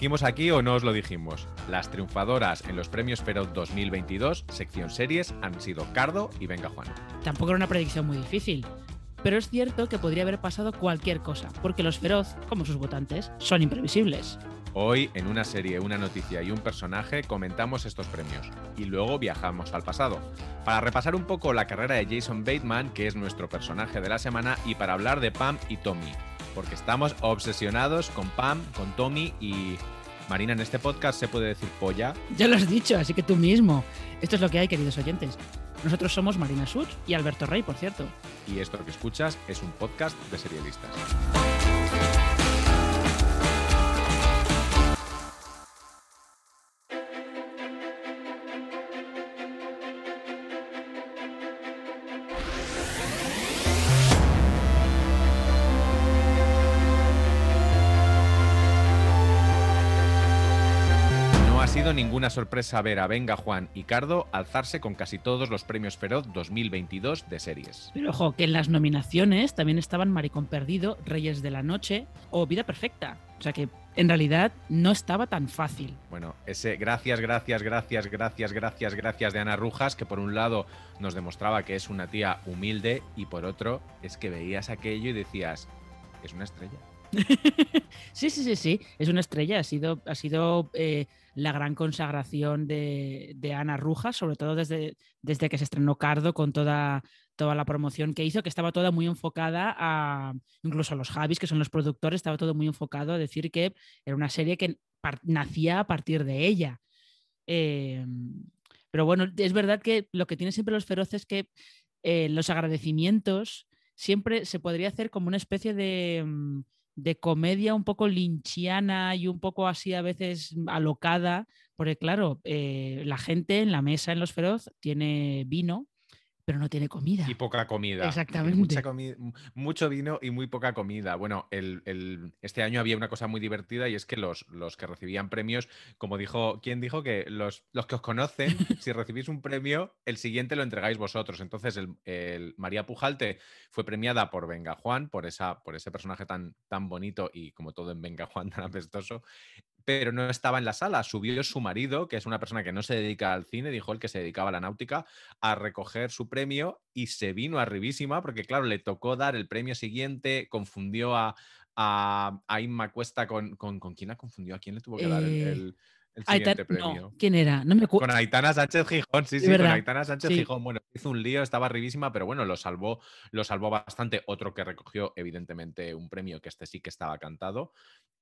dijimos aquí o no os lo dijimos? Las triunfadoras en los premios Feroz 2022, sección series, han sido Cardo y Venga Juan. Tampoco era una predicción muy difícil. Pero es cierto que podría haber pasado cualquier cosa, porque los feroz, como sus votantes, son imprevisibles. Hoy, en una serie, una noticia y un personaje, comentamos estos premios y luego viajamos al pasado. Para repasar un poco la carrera de Jason Bateman, que es nuestro personaje de la semana, y para hablar de Pam y Tommy, porque estamos obsesionados con Pam, con Tommy y... Marina, en este podcast se puede decir polla. Ya lo has dicho, así que tú mismo. Esto es lo que hay, queridos oyentes. Nosotros somos Marina Such y Alberto Rey, por cierto. Y esto que escuchas es un podcast de serialistas. Ninguna sorpresa ver a Venga Juan y Cardo alzarse con casi todos los premios Feroz 2022 de series. Pero ojo, que en las nominaciones también estaban Maricón Perdido, Reyes de la Noche o Vida Perfecta. O sea que en realidad no estaba tan fácil. Bueno, ese gracias, gracias, gracias, gracias, gracias, gracias de Ana Rujas, que por un lado nos demostraba que es una tía humilde y por otro es que veías aquello y decías, es una estrella. sí, sí, sí, sí, es una estrella. Ha sido, ha sido eh, la gran consagración de, Ana Rujas, sobre todo desde, desde que se estrenó Cardo con toda, toda la promoción que hizo, que estaba toda muy enfocada a, incluso a los Javis, que son los productores, estaba todo muy enfocado a decir que era una serie que nacía a partir de ella. Em, pero bueno, es verdad que lo que tiene siempre los feroces es que eh, los agradecimientos siempre se podría hacer como una especie de... Mm, de comedia un poco linchiana y un poco así a veces alocada, porque claro, eh, la gente en la mesa en Los Feroz tiene vino pero no tiene comida. Y poca comida. Exactamente. mucho vino y muy poca comida. Bueno, el, este año había una cosa muy divertida y es que los, los que recibían premios, como dijo, ¿quién dijo que los, los que os conocen, si recibís un premio, el siguiente lo entregáis vosotros? Entonces, el, María Pujalte fue premiada por Venga Juan, por, esa, por ese personaje tan, tan bonito y como todo en Venga Juan tan apestoso pero no estaba en la sala. Subió su marido, que es una persona que no se dedica al cine, dijo el que se dedicaba a la náutica, a recoger su premio y se vino arribísima porque, claro, le tocó dar el premio siguiente, confundió a, a, Inma Cuesta con, con, con, quién la confundió? ¿A quién le tuvo que dar el, siguiente premio? ¿Quién era? No me con Aitana Sánchez Gijón, sí, sí, con Aitana Sánchez Gijón. Bueno, hizo un lío, estaba arribísima, pero bueno, lo salvó, lo salvó bastante. Otro que recogió, evidentemente, un premio que este sí que estaba cantado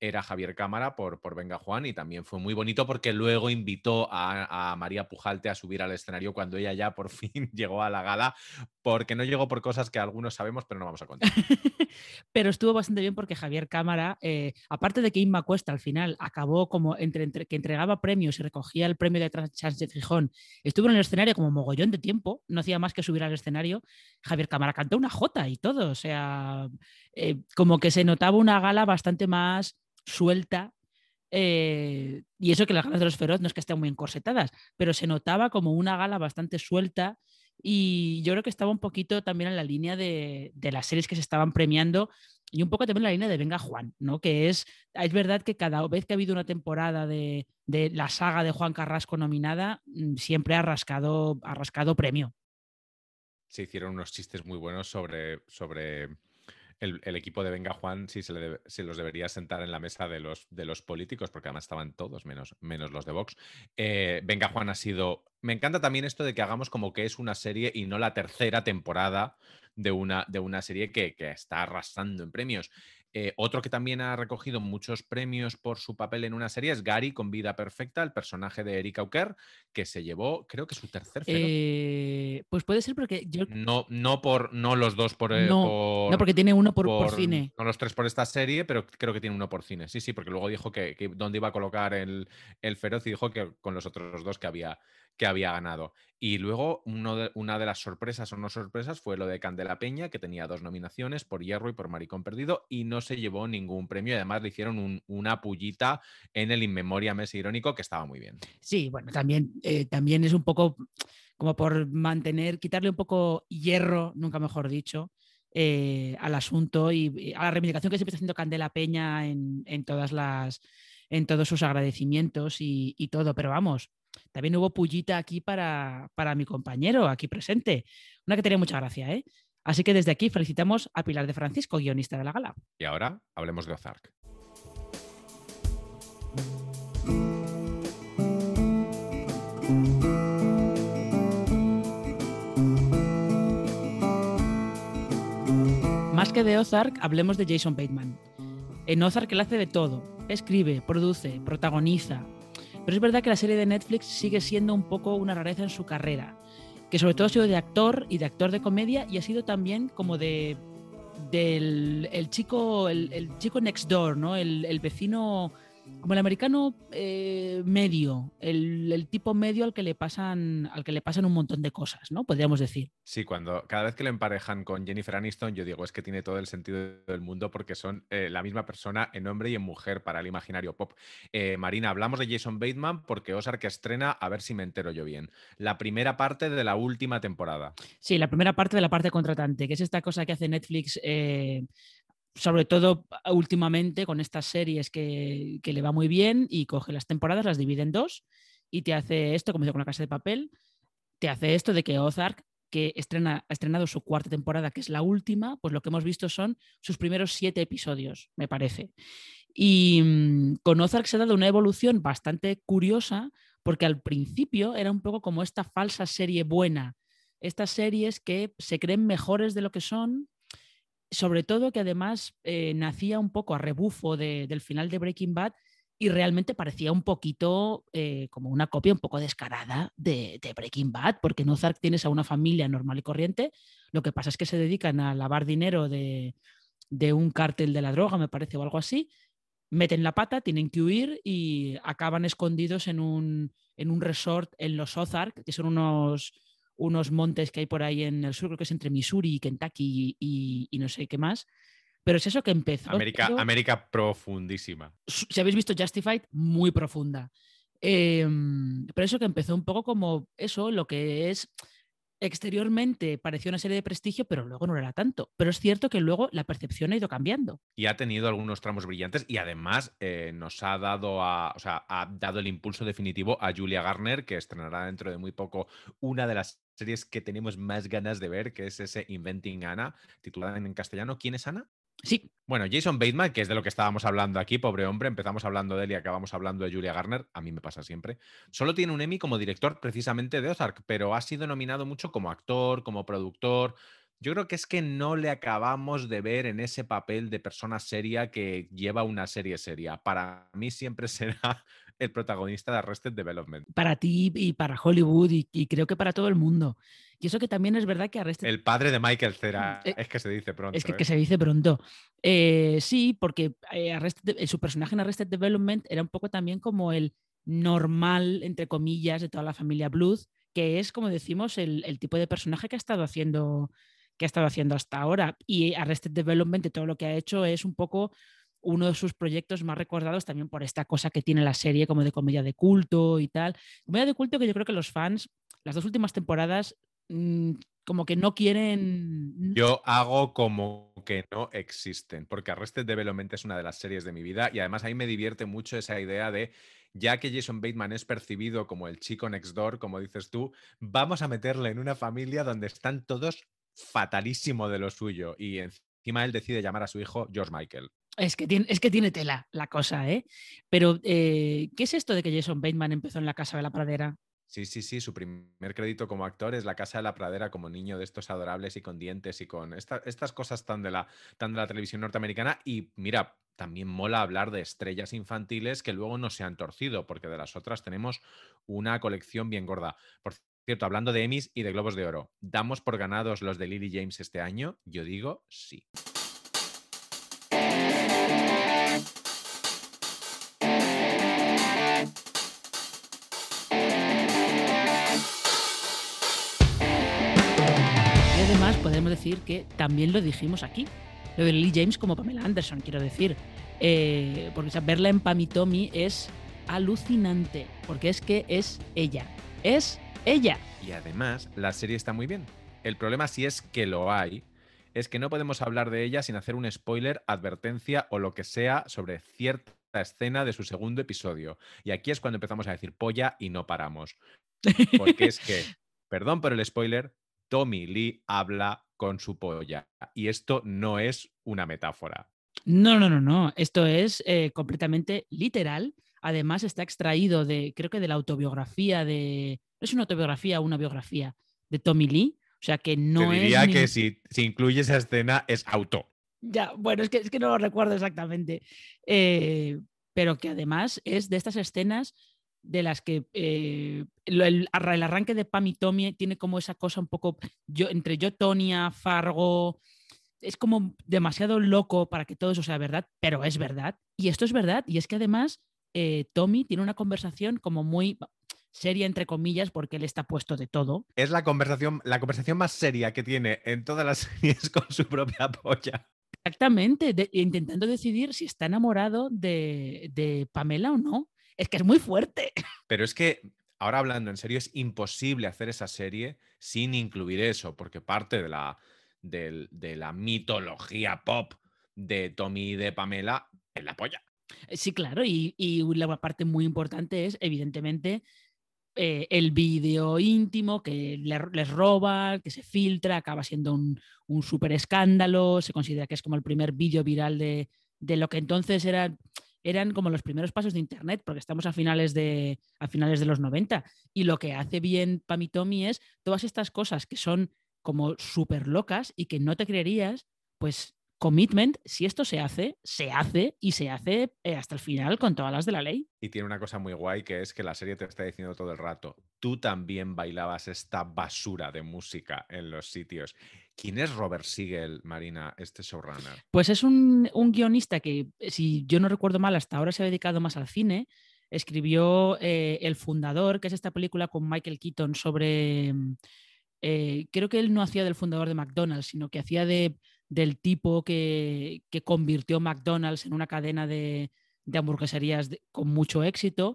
era Javier Cámara por, por Venga Juan y también fue muy bonito porque luego invitó a, María Pujalte a subir al escenario cuando ella ya por fin llegó a la gala, porque no llegó por cosas que algunos sabemos, pero no vamos a contar. pero estuvo bastante bien porque Javier Cámara, eh, aparte de que Inma Cuesta al final acabó como entre, que entregaba premios y recogía el premio de Sánchez Gijón, estuvo en el escenario como mogollón de tiempo, no hacía más que subir al escenario, Javier Cámara cantó una jota y todo, o sea, eh, como que se notaba una gala bastante más suelta. Eh, y eso que las galas de los feroz no es que estén muy encorsetadas, pero se notaba como una gala bastante suelta y yo creo que estaba un poquito también en la línea de, las series que se estaban premiando y un poco también la línea de Venga Juan, ¿no? Que es, es verdad que cada vez que ha habido una temporada de, la saga de Juan Carrasco nominada, mm, siempre ha rascado, ha rascado premio. Se hicieron unos chistes muy buenos sobre, sobre el, equipo de Venga Juan sí se, los debería sentar en la mesa de los, de los políticos, porque además estaban todos, menos, menos los de Vox. Eh, Venga Juan ha sido... Me encanta también esto de que hagamos como que es una serie y no la tercera temporada de una, de una serie que, que está arrasando en premios. Eh, otro que también ha recogido muchos premios por su papel en una serie es Gary con Vida Perfecta, el personaje de Erika Auker, que se llevó, creo que su tercer eh, pues puede ser porque yo. No, no por, no los dos por. Eh, no, no porque tiene uno por, cine. No los tres por esta serie, pero creo que tiene uno por cine. Sí, sí, porque luego dijo que, que dónde iba a colocar el, el feroz y dijo que con los otros dos que había, que había ganado. Y luego una de las sorpresas o no sorpresas fue lo de Candela Peña, que tenía dos nominaciones por Hierro y por Maricón Perdido, y no se llevó ningún premio. además le hicieron una pullita en el Inmemoria Mes Irónico, que estaba muy bien. Sí, bueno, también, eh, también es un poco como por mantener, quitarle un poco hierro, nunca mejor dicho, eh, al asunto y, a la reivindicación que siempre está haciendo Candela Peña en, en todas las en todos sus agradecimientos y, todo. Pero vamos, también hubo pullita aquí para, para, mi compañero, aquí presente. Una que tenía mucha gracia, ¿eh? Así que desde aquí felicitamos a Pilar de Francisco, guionista de la gala. Y ahora hablemos de Ozark. Más que de Ozark, hablemos de Jason Bateman. En Ozark él hace de todo. Escribe, produce, protagoniza. Pero es verdad que la serie de Netflix sigue siendo un poco una rareza en su carrera. Que sobre todo ha sido de actor y de actor de comedia y ha sido también como de del el chico el, chico next door, ¿no? El, el vecino como el americano eh, medio, el, tipo medio al que le pasan, al que le pasan un montón de cosas, ¿no? Podríamos decir. Sí, cuando cada vez que lo emparejan con Jennifer Aniston, yo digo es que tiene todo el sentido del mundo porque son eh, la misma persona en hombre y en mujer para el imaginario pop. Eh, Marina, hablamos de Jason Bateman porque Ozark estrena, a ver si me entero yo bien, la primera parte de la última temporada. Sí, la primera parte de la parte contratante, que es esta cosa que hace Netflix sobre todo últimamente con estas series que, le va muy bien y coge las temporadas, las divide en dos y te hace esto, como dice con la casa de papel, te hace esto de que Ozark, que estrena, ha estrenado su cuarta temporada, que es la última, pues lo que hemos visto son sus primeros siete episodios, me parece. Y mm, con Ozark se ha dado una evolución bastante curiosa, porque al principio era un poco como esta falsa serie buena, estas series que se creen mejores de lo que son sobre todo que además eh, nacía un poco a rebufo del final de Breaking Bad y realmente parecía un poquito eh, como una copia un poco descarada de, Breaking Bad, porque en Ozark tienes a una familia normal y corriente, lo que pasa es que se dedican a lavar dinero de, un cártel de la droga, me parece, o algo así, meten la pata, tienen que huir y acaban escondidos en un, en un resort en los Ozark, que son unos unos montes que hay por ahí en el sur, creo que es entre Missouri y Kentucky y, no sé qué más. Pero es eso que empezó. América, América profundísima. Si habéis visto Justified, muy profunda. Em, pero eso que empezó un poco como eso, lo que es exteriormente pareció una serie de prestigio, pero luego no era tanto. Pero es cierto que luego la percepción ha ido cambiando. Y ha tenido algunos tramos brillantes y además eh, nos ha dado, a, o sea, ha dado el impulso definitivo a Julia Garner, que estrenará dentro de muy poco una de las series que tenemos más ganas de ver, que es ese Inventing Anna, titulada en castellano. ¿Quién es Ana? Sí. Bueno, Jason Bateman, que es de lo que estábamos hablando aquí, pobre hombre, empezamos hablando de él y acabamos hablando de Julia Garner, a mí me pasa siempre. Solo tiene un Emmy como director precisamente de Ozark, pero ha sido nominado mucho como actor, como productor. Yo creo que es que no le acabamos de ver en ese papel de persona seria que lleva una serie seria. Para mí siempre será el protagonista de Arrested Development. Para ti y para Hollywood y, creo que para todo el mundo. Y eso que también es verdad que Arrested... El padre de Michael Cera, eh, es que se dice pronto. Es que, ¿eh? se dice pronto. Eh, sí, porque su personaje en Arrested Development era un poco también como el normal, entre comillas, de toda la familia Bluth, que es, como decimos, el, el tipo de personaje que ha estado haciendo que ha estado haciendo hasta ahora. Y Arrested Development, todo lo que ha hecho es un poco uno de sus proyectos más recordados también por esta cosa que tiene la serie como de comedia de culto y tal. Comedia de culto que yo creo que los fans, las dos últimas temporadas, mm, como que no quieren... Yo hago como que no existen, porque Arrested Development es una de las series de mi vida y además ahí me divierte mucho esa idea de, ya que Jason Bateman es percibido como el chico next door, como dices tú, vamos a meterle en una familia donde están todos fatalísimo de lo suyo y encima él decide llamar a su hijo George Michael. Es que tiene, es que tiene tela la cosa, ¿eh? Pero, eh, ¿qué es esto de que Jason Bateman empezó en la Casa de la Pradera? Sí, sí, sí, su primer crédito como actor es La Casa de la Pradera como niño de estos adorables y con dientes y con estas cosas tan de, la, tan de la televisión norteamericana. Y mira, también mola hablar de estrellas infantiles que luego no se han torcido, porque de las otras tenemos una colección bien gorda. Por cierto, hablando de Emmys y de Globos de Oro, ¿damos por ganados los de Lily James este año? Yo digo sí. Podemos decir que también lo dijimos aquí. Lo de Lily James como Pamela Anderson, quiero decir. Eh, porque verla en Pamitomi es alucinante, porque es que es ella. Es ella. Y además, la serie está muy bien. El problema, si es que lo hay, es que no podemos hablar de ella sin hacer un spoiler, advertencia o lo que sea sobre ciertas escena de su segundo episodio. Y aquí es cuando empezamos a decir polla y no paramos. Porque es que, perdón por el spoiler, Tommy Lee habla con su polla. Y esto no es una metáfora. No, no, no, no. Esto es eh, completamente literal. Además, está extraído de, creo que de la autobiografía de. No es una autobiografía, una biografía de Tommy Lee. O sea que no Te diría es. que si, si incluye esa escena es auto. Ya, bueno, es que, es que no lo recuerdo exactamente. Eh, pero que además es de estas escenas de las que eh, el arranque de Pam y Tommy tiene como esa cosa un poco yo, entre yo, Tonia, Fargo. Es como demasiado loco para que todo eso sea verdad, pero es verdad. Y esto es verdad. Y es que además eh, Tommy tiene una conversación como muy seria, entre comillas, porque él está puesto de todo. Es la conversación, la conversación más seria que tiene en todas las series con su propia polla. Exactamente, de- intentando decidir si está enamorado de, de Pamela o no. Es que es muy fuerte. Pero es que, ahora hablando en serio, es imposible hacer esa serie sin incluir eso, porque parte de la, de la mitología pop de Tommy y de Pamela es la polla. Sí, claro, y, y la parte muy importante es, evidentemente, eh, el vídeo íntimo que le- les roba, que se filtra, acaba siendo un, un súper escándalo, se considera que es como el primer vídeo viral de, de lo que entonces era, eran como los primeros pasos de Internet, porque estamos a finales de, a finales de los 90, y lo que hace bien Pam y Tommy es todas estas cosas que son como súper locas y que no te creerías, pues commitment, si esto se hace, se hace y se hace eh, hasta el final con todas las de la ley. Y tiene una cosa muy guay que es que la serie te está diciendo todo el rato, tú también bailabas esta basura de música en los sitios. ¿Quién es Robert Siegel, Marina, este showrunner? Pues es un, un guionista que, si yo no recuerdo mal, hasta ahora se ha dedicado más al cine. Escribió eh, El Fundador, que es esta película con Michael Keaton sobre... eh, creo que él no hacía del fundador de McDonald's, sino que hacía de, del tipo que, que convirtió McDonald's en una cadena de, de hamburgueserías con mucho éxito.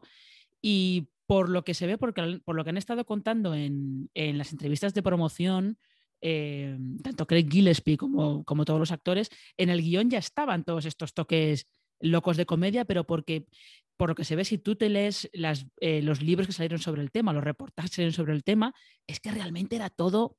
Y por lo que se ve, por lo que han estado contando en, en las entrevistas de promoción, eh, tanto Craig Gillespie como, como todos los actores, en el guion ya estaban todos estos toques locos de comedia, pero porque por lo que se ve, si tú te lees eh, los libros que salieron sobre el tema, los reportajes sobre el tema, es que realmente era todo,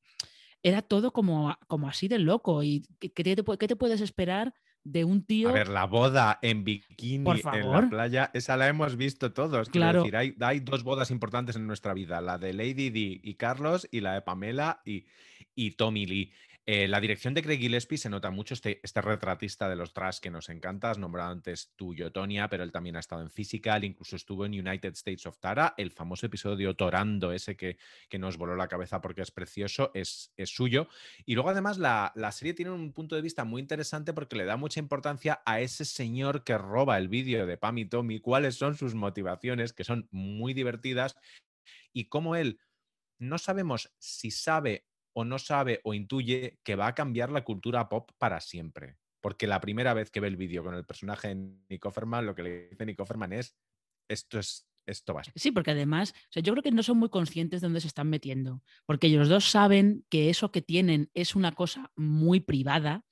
era todo como, como así de loco. ¿Y qué, te, qué te puedes esperar de un tío? A ver, la boda en bikini en la playa, esa la hemos visto todos. Quiero Claro. decir, hay, hay dos bodas importantes en nuestra vida, la de Lady Di y Carlos y la de Pamela y, y Tommy Lee. Eh, la dirección de Craig Gillespie se nota mucho este, este retratista de los trash que nos encanta. Has nombrado antes tú, Tonia, pero él también ha estado en Physical, incluso estuvo en United States of Tara. El famoso episodio Torando, ese que, que nos voló la cabeza porque es precioso, es, es suyo. Y luego además la, la serie tiene un punto de vista muy interesante porque le da mucha importancia a ese señor que roba el vídeo de Pam y Tommy, cuáles son sus motivaciones, que son muy divertidas, y cómo él no sabemos si sabe o no sabe o intuye que va a cambiar la cultura pop para siempre. Porque la primera vez que ve el vídeo con el personaje de Nick Offerman, lo que le dice Nick Offerman es, esto es, esto va Sí, porque además, yo creo que no son muy conscientes de dónde se están metiendo, porque ellos dos saben que eso que tienen es una cosa muy privada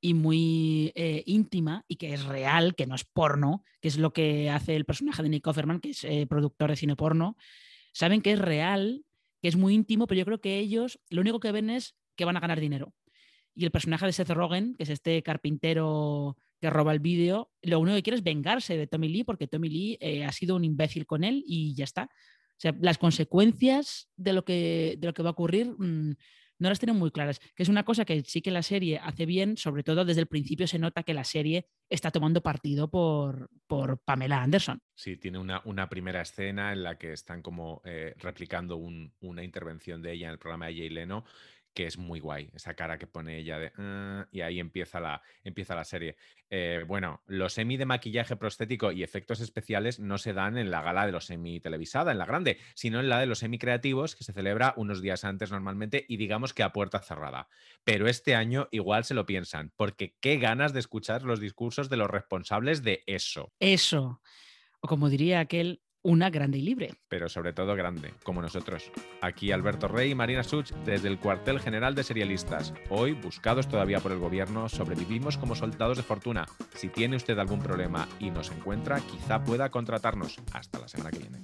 y muy eh, íntima y que es real, que no es porno, que es lo que hace el personaje de Nick Offerman, que es eh, productor de cine porno. Saben que es real, que es muy íntimo, pero yo creo que ellos lo único que ven es que van a ganar dinero. Y el personaje de Seth Rogen, que es este carpintero que roba el vídeo, lo único que quiere es vengarse de Tommy Lee porque Tommy Lee eh, ha sido un imbécil con él y ya está. O sea, las consecuencias de lo que, de lo que va a ocurrir mmm, no las tienen muy claras, que es una cosa que sí que la serie hace bien, sobre todo desde el principio se nota que la serie está tomando partido por, por Pamela Anderson. Sí, tiene una, una, primera escena en la que están como eh, replicando un, una intervención de ella en el programa de Jay Leno que es muy guay, esa cara que pone ella de... Uh, y ahí empieza la, empieza la serie. Eh, bueno, los semi de maquillaje prostético y efectos especiales no se dan en la gala de los semi televisada, en la grande, sino en la de los semi creativos que se celebra unos días antes normalmente y digamos que a puerta cerrada. Pero este año igual se lo piensan, porque qué ganas de escuchar los discursos de los responsables de eso. Eso. O como diría aquel, una grande y libre. Pero sobre todo grande, como nosotros. Aquí Alberto Rey y Marina Such desde el cuartel general de serialistas. Hoy, buscados todavía por el gobierno, sobrevivimos como soldados de fortuna. Si tiene usted algún problema y nos encuentra, quizá pueda contratarnos. Hasta la semana que viene.